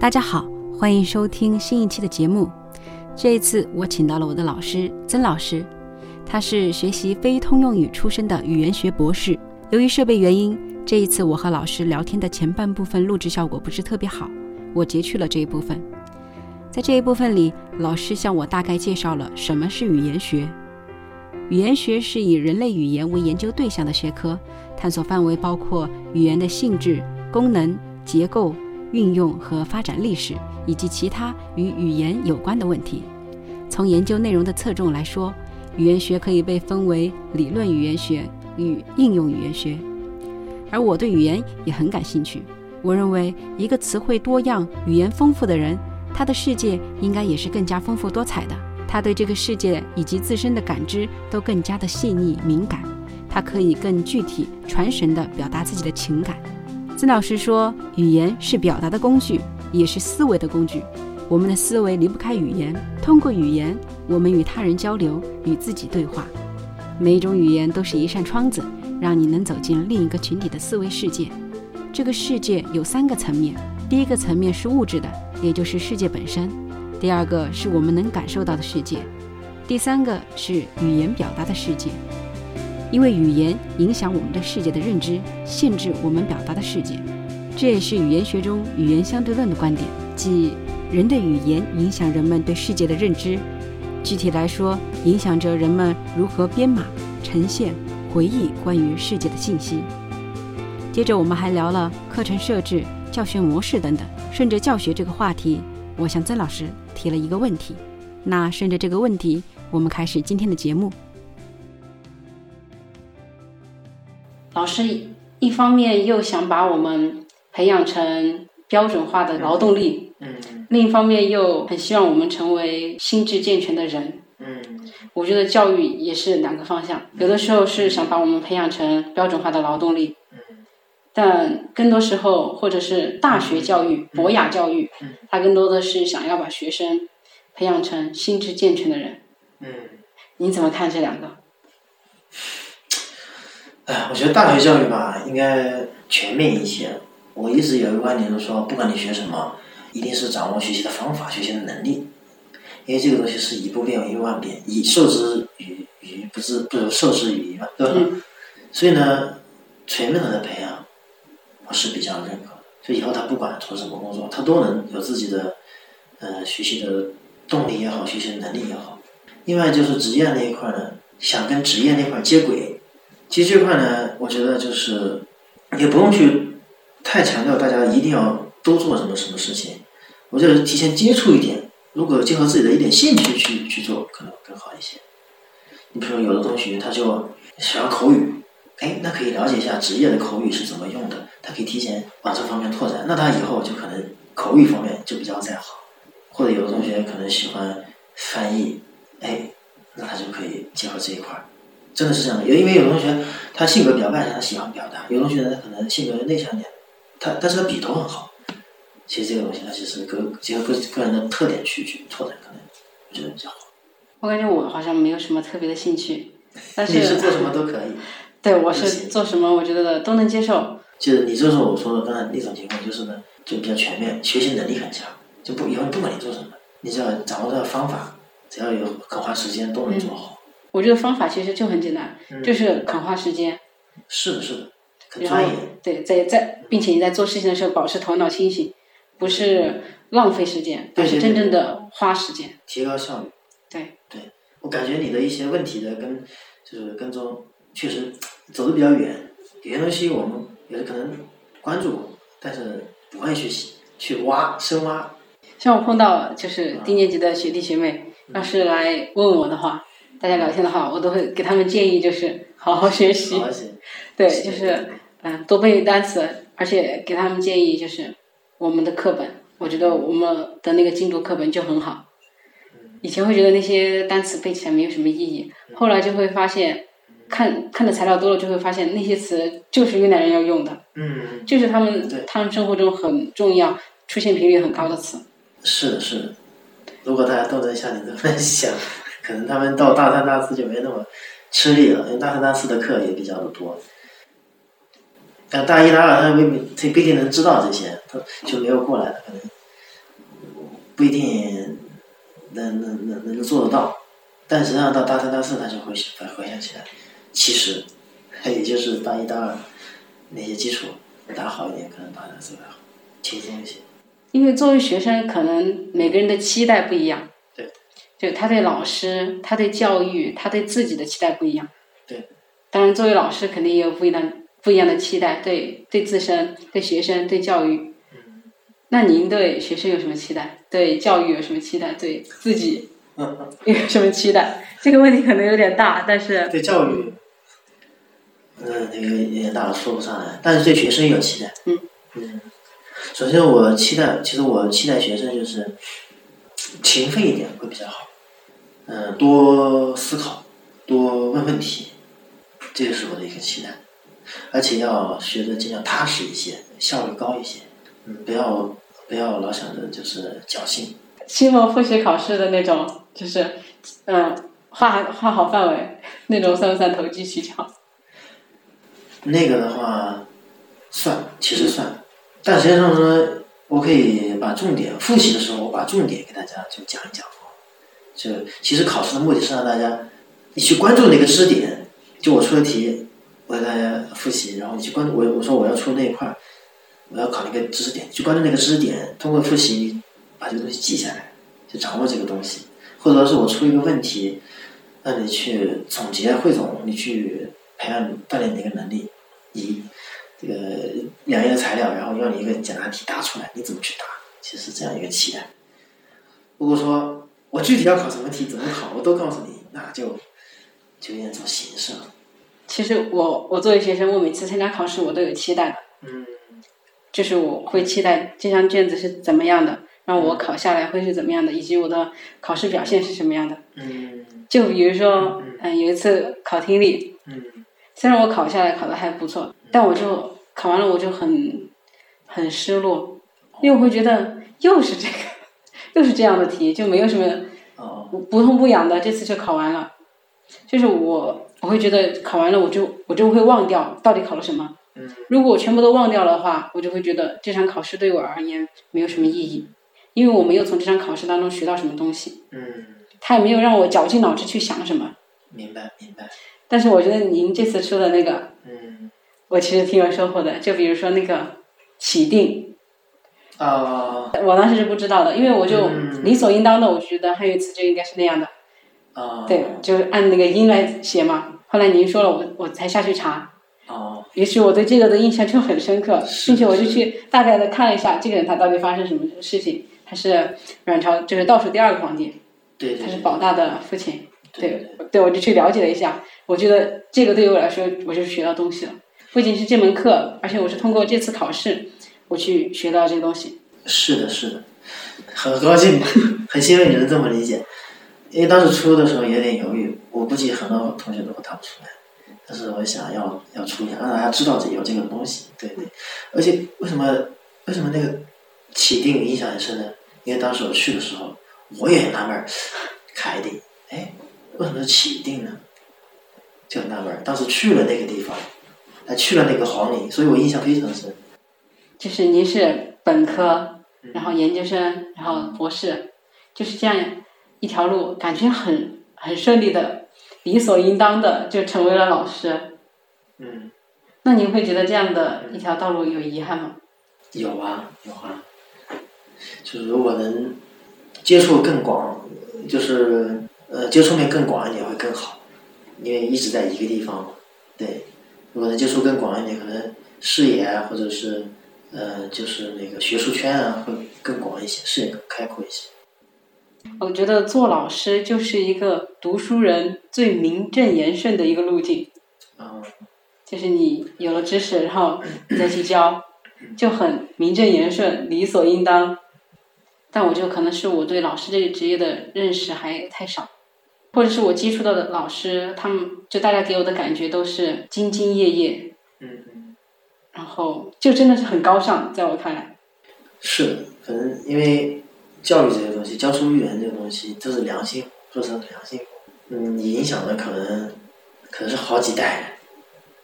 大家好，欢迎收听新一期的节目。这一次我请到了我的老师曾老师，他是学习非通用语出身的语言学博士。由于设备原因，这一次我和老师聊天的前半部分录制效果不是特别好，我截去了这一部分。在这一部分里，老师向我大概介绍了什么是语言学。语言学是以人类语言为研究对象的学科，探索范围包括语言的性质、功能、结构。运用和发展历史以及其他与语言有关的问题。从研究内容的侧重来说，语言学可以被分为理论语言学与应用语言学。而我对语言也很感兴趣。我认为，一个词汇多样、语言丰富的人，他的世界应该也是更加丰富多彩的。他对这个世界以及自身的感知都更加的细腻敏感。他可以更具体、传神地表达自己的情感。曾老师说，语言是表达的工具，也是思维的工具。我们的思维离不开语言，通过语言，我们与他人交流，与自己对话。每一种语言都是一扇窗子，让你能走进另一个群体的思维世界。这个世界有三个层面：第一个层面是物质的，也就是世界本身；第二个是我们能感受到的世界；第三个是语言表达的世界。因为语言影响我们对世界的认知，限制我们表达的世界，这也是语言学中语言相对论的观点，即人的语言影响人们对世界的认知。具体来说，影响着人们如何编码、呈现、回忆关于世界的信息。接着，我们还聊了课程设置、教学模式等等。顺着教学这个话题，我向曾老师提了一个问题。那顺着这个问题，我们开始今天的节目。老师一方面又想把我们培养成标准化的劳动力，嗯，另一方面又很希望我们成为心智健全的人，嗯，我觉得教育也是两个方向，有的时候是想把我们培养成标准化的劳动力，嗯，但更多时候或者是大学教育、博雅教育，嗯，它更多的是想要把学生培养成心智健全的人，嗯，你怎么看这两个？哎，我觉得大学教育吧，应该全面一些。我一直有一个观点，就是说，不管你学什么，一定是掌握学习的方法、学习的能力，因为这个东西是一不变，一万变，以授之于于不知，不如授之于嘛，对吧？所以呢，全面的培养，我是比较认可。所以以后他不管做什么工作，他都能有自己的呃学习的动力也好，学习的能力也好。另外就是职业那一块呢，想跟职业那块接轨。其实这块呢，我觉得就是也不用去太强调大家一定要都做什么什么事情，我觉得提前接触一点，如果结合自己的一点兴趣去去做，可能更好一些。你比如说，有的同学他就喜欢口语，哎，那可以了解一下职业的口语是怎么用的，他可以提前往这方面拓展，那他以后就可能口语方面就比较在行。或者有的同学可能喜欢翻译，哎，那他就可以结合这一块儿。真的是这样的，有因为有同学他性格比较外向，他喜欢表达；有同学呢，他可能性格内向一点，他但是他笔头很好。其实这个东西，他其实个结合个个人的特点去去拓展，可能我觉得比较好。我感觉我好像没有什么特别的兴趣，但是你是做什么都可以。对，我是做什么，我觉得都能接受。就是你就是我说的刚才那种情况，就是呢，就比较全面，学习能力很强，就不以后不管你做什么，你只要掌握这个方法，只要有肯花时间，都能做好。我觉得方法其实就很简单，就是肯花时间。是的，是的，很专业。对，在在，并且你在做事情的时候保持头脑清醒，不是浪费时间，而是真正的花时间，提高效率。对。对，我感觉你的一些问题的跟就是跟踪确实走的比较远，有些东西我们也是可能关注过，但是不爱学习去挖深挖。像我碰到就是低年级的学弟学妹，要是来问我的话。大家聊天的话，我都会给他们建议，就是好好学习，对，就是嗯多背单词，而且给他们建议就是我们的课本，我觉得我们的那个精读课本就很好。以前会觉得那些单词背起来没有什么意义，后来就会发现，看看的材料多了，就会发现那些词就是越南人要用的，嗯，就是他们他们生活中很重要、出现频率很高的词。是的，是的。如果大家都能像你这么想。可能他们到大三、大四就没那么吃力了，因为大三、大四的课也比较的多。但大一、大二他未必，他不一定能知道这些，他就没有过来，可能不一定能能能能做得到，但实际上到大三大四他就会回回想起来，其实也就是大一大二那些基础打好一点，可能大三四还好，轻松一些。因为作为学生，可能每个人的期待不一样。对。就他对老师、他对教育、他对自己的期待不一样。对。当然，作为老师，肯定也有不一样不一样的期待，对对自身、对学生、对教育。嗯。那您对学生有什么期待？对教育有什么期待？对自己 有什么期待？这个问题可能有点大，但是。对教育，嗯，那个有点大，说不上来。但是对学生有期待。嗯。嗯。首先，我期待，其实我期待学生就是勤奋一点会比较好，嗯，多思考，多问问题，这个是我的一个期待，而且要学的尽量踏实一些，效率高一些，嗯，不要不要老想着就是侥幸。期末复习考试的那种，就是嗯，画画好范围那种，算不算投机取巧？那个的话，算，其实算。但实际上呢，我可以把重点复习的时候，我把重点给大家就讲一讲就其实考试的目的是让大家，你去关注那个知识点。就我出的题，我给大家复习，然后你去关注我。我说我要出那一块我要考那个知识点，去关注那个知识点，通过复习把这个东西记下来，就掌握这个东西。或者说是我出一个问题，让你去总结汇总，你去培养锻炼你一个能力。一这个两页材料，然后要你一个简答题答出来，你怎么去答？其实这样一个期待。如果说我具体要考什么题，怎么考，我都告诉你，那就就有点走形式了。其实我我作为学生，我每次参加考试，我都有期待的。嗯。就是我会期待这张卷子是怎么样的，然后我考下来会是怎么样的，以及我的考试表现是什么样的。嗯。就比如说，嗯，有一次考听力。嗯。虽然我考下来考的还不错，但我就考完了我就很很失落，因为我会觉得又是这个，又是这样的题，就没有什么不不痛不痒的。这次就考完了，就是我我会觉得考完了我就我就会忘掉到底考了什么。如果我全部都忘掉的话，我就会觉得这场考试对我而言没有什么意义，因为我没有从这场考试当中学到什么东西。嗯。他也没有让我绞尽脑汁去想什么。明白，明白。但是我觉得您这次说的那个，嗯，我其实挺有收获的。就比如说那个起定，啊，我当时是不知道的，因为我就理所应当的，我觉得汉语词就应该是那样的，啊，对，就是按那个音来写嘛。后来您说了，我我才下去查，哦，于是我对这个的印象就很深刻，并且我就去大概的看了一下这个人他到底发生什么事情。他是阮朝，就是倒数第二个皇帝，对，他是保大的父亲，对，对，我就去了解了一下。我觉得这个对于我来说，我就是学到东西了。不仅是这门课，而且我是通过这次考试，我去学到这些东西。是的，是的，很高兴，很欣慰你能这么理解。因为当时出的时候有点犹豫，我估计很多同学都会答不出来。但是我想要要出一下，让大家知道这有这个东西。对对。而且为什么为什么那个起定印象很深呢？因为当时我去的时候，我也纳闷儿，开定，哎，为什么是起定呢？就很纳闷，当时去了那个地方，还去了那个皇陵，所以我印象非常深。就是您是本科，然后研究生，然后博士，就是这样一条路，感觉很很顺利的，理所应当的就成为了老师。嗯。那您会觉得这样的一条道路有遗憾吗？有啊，有啊。就是如果能接触更广，就是呃接触面更广一点会更好。因为一直在一个地方，对，如果能接触更广一点，可能视野啊，或者是呃，就是那个学术圈啊，会更广一些，视野更开阔一些。我觉得做老师就是一个读书人最名正言顺的一个路径。啊。就是你有了知识，然后你再去教，就很名正言顺、理所应当。但我就可能是我对老师这个职业的认识还太少。或者是我接触到的老师，他们就大家给我的感觉都是兢兢业业，嗯嗯，然后就真的是很高尚，在我看来。是的，可能因为教育这些东西，教书育人这个东西，都是良心，说是良心，嗯，影响的可能可能是好几代人，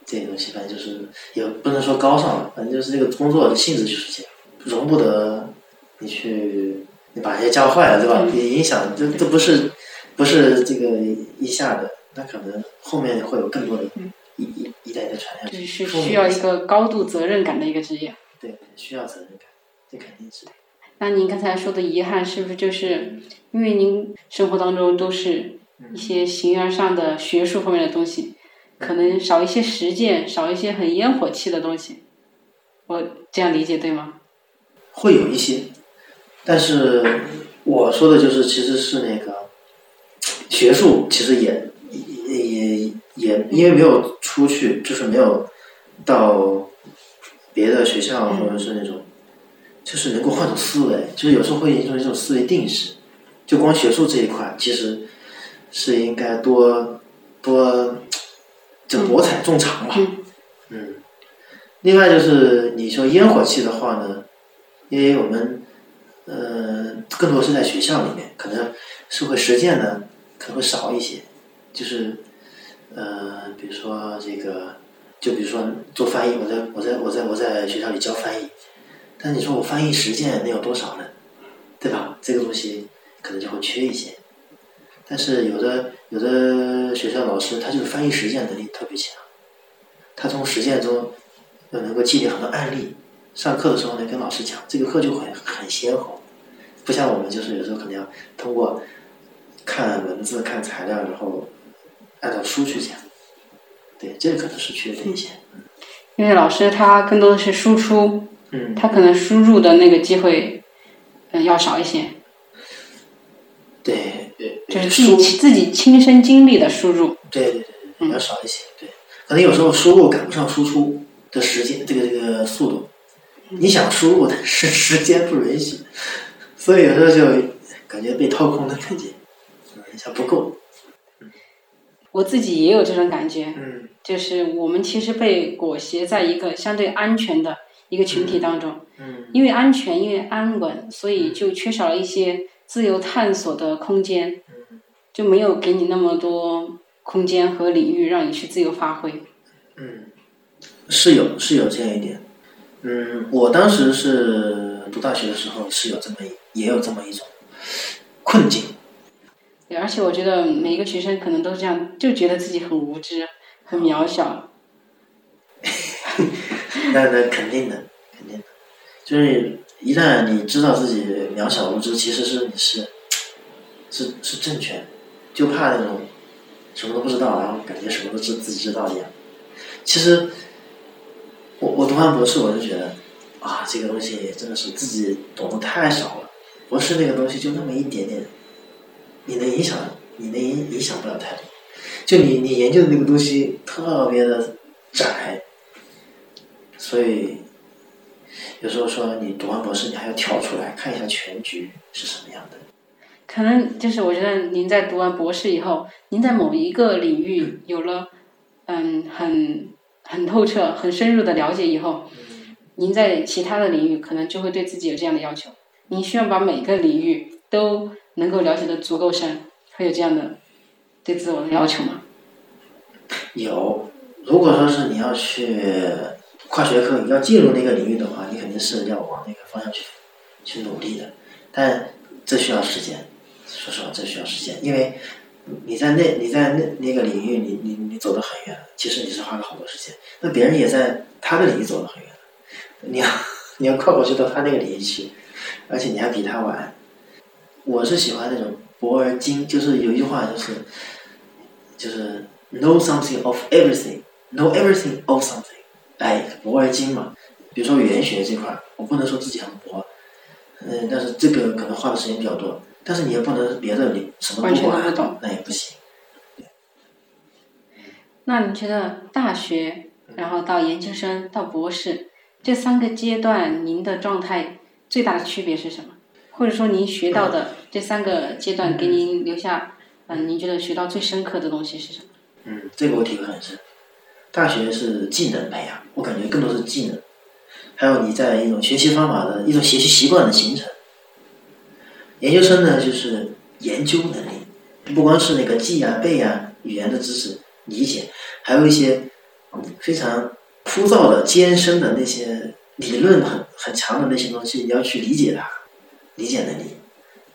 这些东西反正就是也不能说高尚了，反正就是这个工作的性质就是这样，容不得你去你把人家教坏了，对吧？你影响，这这不是不是这个一下的，那可能后面会有更多的一一一代代传下去。是需要一个高度责任感的一个职业。对，需要责任感，这肯定是。那您刚才说的遗憾，是不是就是因为您生活当中都是一些形而上的学术方面的东西，可能少一些实践，少一些很烟火气的东西？我这样理解对吗？会有一些，但是我说的就是，其实是那个学术，其实也也也因为没有出去，就是没有到别的学校或者是那种。就是能够换种思维，就是有时候会形成一种思维定式。就光学术这一块，其实是应该多多就博采众长吧。嗯。另外就是你说烟火气的话呢，因为我们呃更多是在学校里面，可能社会实践呢可能会少一些。就是呃，比如说这个，就比如说做翻译，我在我在我在我在学校里教翻译。但你说我翻译实践能有多少呢？对吧？这个东西可能就会缺一些。但是有的有的学校老师他就是翻译实践能力特别强，他从实践中又能够积累很多案例，上课的时候呢跟老师讲，这个课就很很鲜活。不像我们就是有时候可能要通过看文字、看材料，然后按照书去讲。对，这可能是缺点一些。因为老师他更多的是输出。嗯，他可能输入的那个机会，嗯，要少一些。对对，就是自己自己亲身经历的输入。对对对，要少一些。对，可能有时候输入赶不上输出的时间，这个这个速度。你想输入，但是时间不允许，所以有时候就感觉被掏空的感觉，一下不够。我自己也有这种感觉。嗯。就是我们其实被裹挟在一个相对安全的。一个群体当中，因为安全，因为安稳，所以就缺少了一些自由探索的空间，就没有给你那么多空间和领域让你去自由发挥。嗯，是有是有这样一点。嗯，我当时是读大学的时候是有这么也有这么一种困境。而且我觉得每一个学生可能都这样，就觉得自己很无知，很渺小。那那肯定的，肯定的，就是一旦你知道自己渺小无知，其实是你是是是正确，就怕那种什么都不知道，然后感觉什么都知自己知道一样。其实我我读完博士，我就觉得啊，这个东西真的是自己懂得太少了。博士那个东西就那么一点点，你能影响，你能影影响不了太多。就你你研究的那个东西特别的窄。所以，有时候说你读完博士，你还要跳出来看一下全局是什么样的。可能就是我觉得您在读完博士以后，您在某一个领域有了嗯很很透彻、很深入的了解以后，您在其他的领域可能就会对自己有这样的要求。您需要把每个领域都能够了解的足够深，会有这样的对自我的要求吗？有，如果说是你要去。跨学科，你要进入那个领域的话，你肯定是要往那个方向去去努力的，但这需要时间。说实话，这需要时间，因为你在那你在那那个领域，你你你走得很远，其实你是花了好多时间。那别人也在他的领域走得很远，你要你要跨过去到他那个领域去，而且你还比他晚。我是喜欢那种博而精，就是有一句话就是就是 know something of everything，know everything of something。哎，博而精嘛，比如说语言学这块，我不能说自己很博，嗯，但是这个可能花的时间比较多，但是你也不能别的你什么都不懂，那也不行。那你觉得大学，然后到研究生到博士这三个阶段，您的状态最大的区别是什么？或者说您学到的这三个阶段给您留下，嗯，您觉得学到最深刻的东西是什么？嗯，这个我体会很深。大学是技能培养，我感觉更多是技能，还有你在一种学习方法的一种学习习惯的形成。研究生呢，就是研究能力，不光是那个记啊背啊语言的知识理解，还有一些非常枯燥的艰深的那些理论很很强的那些东西，你要去理解它，理解能力。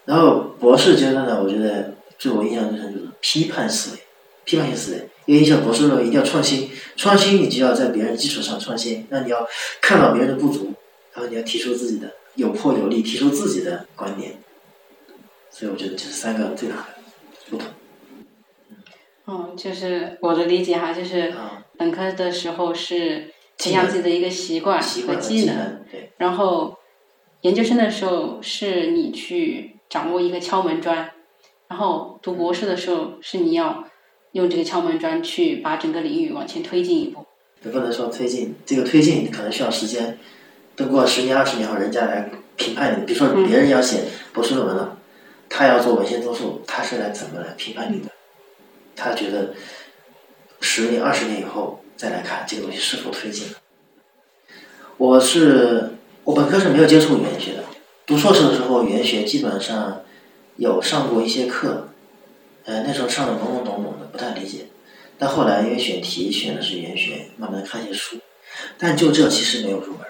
然后博士阶段呢，我觉得对我印象最深就是批判思维，批判性思维。因为像博士论文一定要创新，创新你就要在别人基础上创新，那你要看到别人的不足，然后你要提出自己的有破有立，提出自己的观点。所以我觉得这是三个最大的不同。嗯，就是我的理解哈，就是本科的时候是培养自己的一个习惯和技能，然后研究生的时候是你去掌握一个敲门砖，然后读博士的时候是你要用这个敲门砖去把整个领域往前推进一步。也不能说推进，这个推进可能需要时间，等过十年二十年后，人家来评判你。比如说别人要写博士论文了，他要做文献综述，他是来怎么来评判你的？他觉得十年、二十年以后再来看这个东西是否推进。我是我本科是没有接触语言学的，读硕士的时候语言学基本上有上过一些课，呃那时候上的懵懵懂懂的，不太理解。但后来因为选题选的是语言学，慢慢的看一些书，但就这其实没有入门。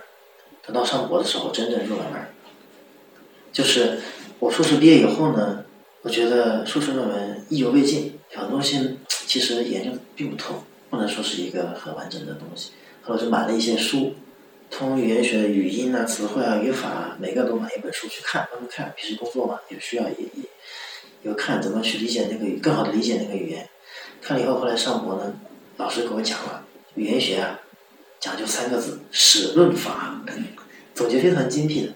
等到上博的时候真正入了门，就是我硕士毕业以后呢。我觉得硕士论文意犹未尽，很多东西其实研究并不透，不能说是一个很完整的东西。后来就买了一些书，通语言学的语音啊、词汇啊、语法啊，每个都买一本书去看，慢慢看。平时工作嘛，也需要也也有看怎么去理解那个，更好的理解那个语言。看了以后，后来上博呢，老师给我讲了语言学啊，讲究三个字：史论法。总结非常精辟的，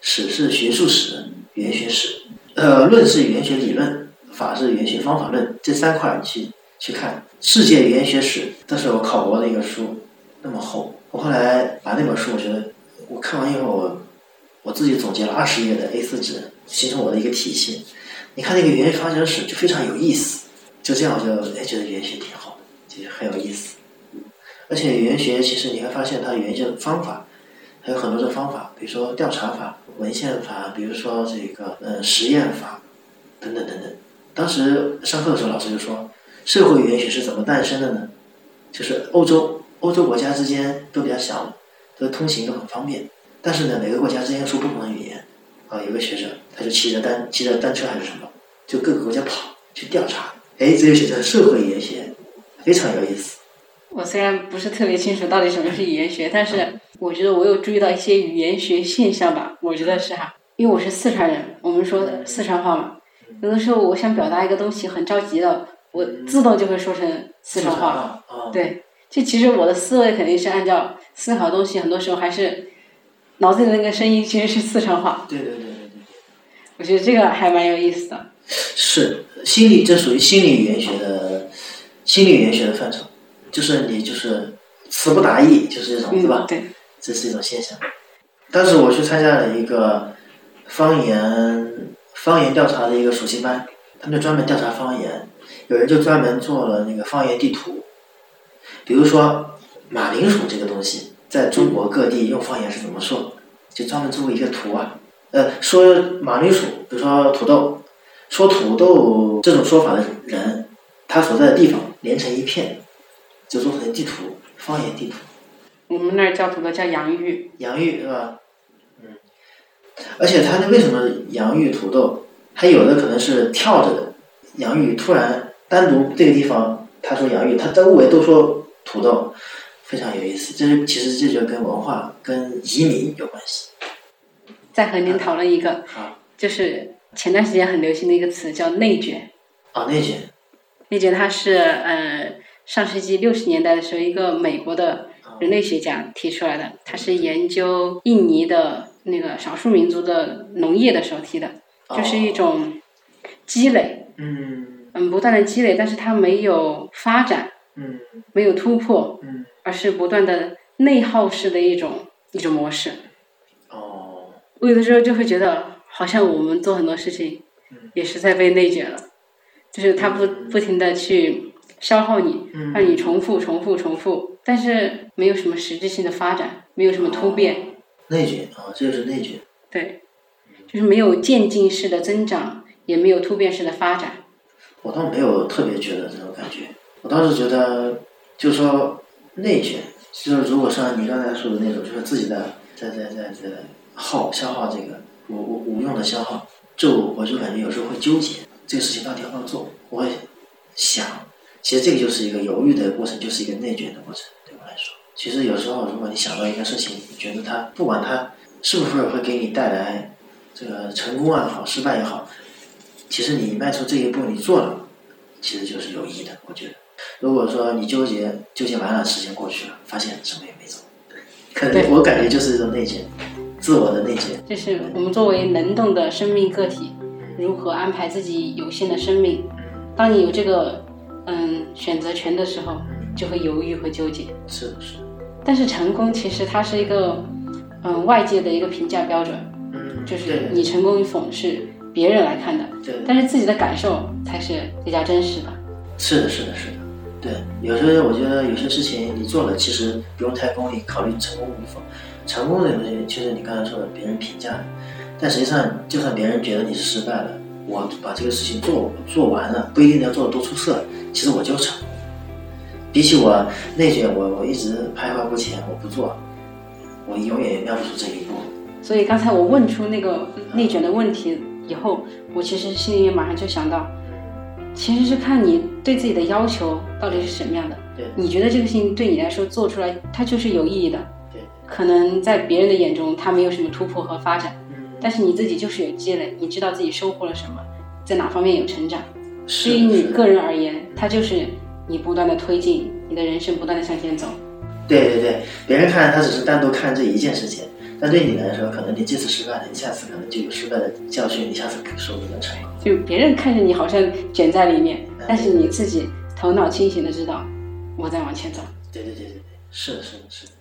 史是学术史，语言学史。呃，论是语言学理论，法是语言学方法论，这三块去去看世界语言学史，这是我考博的一个书，那么厚。我后来把那本书，我觉得我看完以后，我我自己总结了二十页的 A 四纸，形成我的一个体系。你看那个语言发展史就非常有意思，就这样我就哎觉得语言学挺好，其实很有意思。而且语言学其实你会发现它语言学的方法。还有很多的方法，比如说调查法、文献法，比如说这个呃实验法，等等等等。当时上课的时候，老师就说，社会语言学是怎么诞生的呢？就是欧洲欧洲国家之间都比较小，都通行都很方便，但是呢，每个国家之间说不同的语言。啊，有个学生他就骑着单骑着单车还是什么，就各个国家跑去调查。哎，这就写成社会语言学，非常有意思。我虽然不是特别清楚到底什么是语言学，但是我觉得我有注意到一些语言学现象吧。我觉得是哈，因为我是四川人，我们说四川话嘛，有的时候我想表达一个东西很着急的，我自动就会说成四川话。对，就其实我的思维肯定是按照思考东西，很多时候还是脑子里的那个声音其实是四川话。对对对对对。我觉得这个还蛮有意思的。是心理，这属于心理语言学的心理语言学的范畴。就是你就是词不达意，就是这种，对吧？对，这是一种现象。当时我去参加了一个方言方言调查的一个暑期班，他们就专门调查方言，有人就专门做了那个方言地图。比如说马铃薯这个东西，在中国各地用方言是怎么说，就专门做过一个图啊。呃，说马铃薯，比如说土豆，说土豆这种说法的人，他所在的地方连成一片。就做成地图，方言地图。我们那儿叫土豆叫洋芋。洋芋是吧？嗯。而且它那为什么洋芋土豆？它有的可能是跳着的，洋芋突然单独这个地方他说洋芋，他周围都说土豆，非常有意思。这是其实这就跟文化、跟移民有关系。再和您讨论一个，好，就是前段时间很流行的一个词叫内卷。啊，内卷。内卷，它是呃。上世纪六十年代的时候，一个美国的人类学家提出来的，他是研究印尼的那个少数民族的农业的时候提的，就是一种积累，嗯，嗯，不断的积累，但是它没有发展，嗯，没有突破，嗯，而是不断的内耗式的一种一种模式。哦，我有的时候就会觉得，好像我们做很多事情，也是在被内卷了，就是他不不停的去。消耗你，让你重复、重复、重复，但是没有什么实质性的发展，没有什么突变。内卷啊，这就是内卷。对，就是没有渐进式的增长，也没有突变式的发展。我倒没有特别觉得这种感觉，我倒是觉得，就说内卷，就是如果像你刚才说的那种，就是自己的在在在在耗消耗这个无无无用的消耗，就我就感觉有时候会纠结这个事情到底要不要做，我会想，其实这个就是一个犹豫的过程，就是一个内卷的过程，对我来说。其实有时候如果你想到一个事情，你觉得它不管它是不是会给你带来这个成功也好，失败也好，其实你迈出这一步，你做了，其实就是有益的。我觉得，如果说你纠结纠结完了，时间过去了，发现什么也没做，可能我感觉就是一种内卷，自我的内卷。就是我们作为能动的生命个体，如何安排自己有限的生命？当你有这个嗯选择权的时候，就会犹豫和纠结。是的，是的。但是成功其实它是一个嗯外界的一个评价标准，嗯，就是你成功与否是别人来看的，对，但是自己的感受才是比较真实的。是的，是的，是的。对，有时候我觉得有些事情你做了，其实不用太功利，考虑成功与否。成功的东西，其实你刚才说的，别人评价，但实际上，就算别人觉得你是失败了，我把这个事情做做完了，不一定要做的多出色，其实我就成功。比起我内卷，我我一直徘徊不前，我不做，我永远也迈不出这一步。所以刚才我问出那个内卷的问题以后，我其实心里面马上就想到，其实是看你对自己的要求到底是什么样的。对，你觉得这个事情对你来说做出来，它就是有意义的。对，可能在别人的眼中，它没有什么突破和发展，嗯，但是你自己就是有积累，你知道自己收获了什么，在哪方面有成长。是对于你个人而言，它就是你不断的推进，你的人生不断的向前走。对对对，别人看他只是单独看这一件事情，但对你来说，可能你这次失败了，你下次可能就有失败的教训，你下次说不定能成功。就别人看着你好像卷在里面，但是你自己头脑清醒的知道，我在往前走。对对对对对，是的，是的，是的。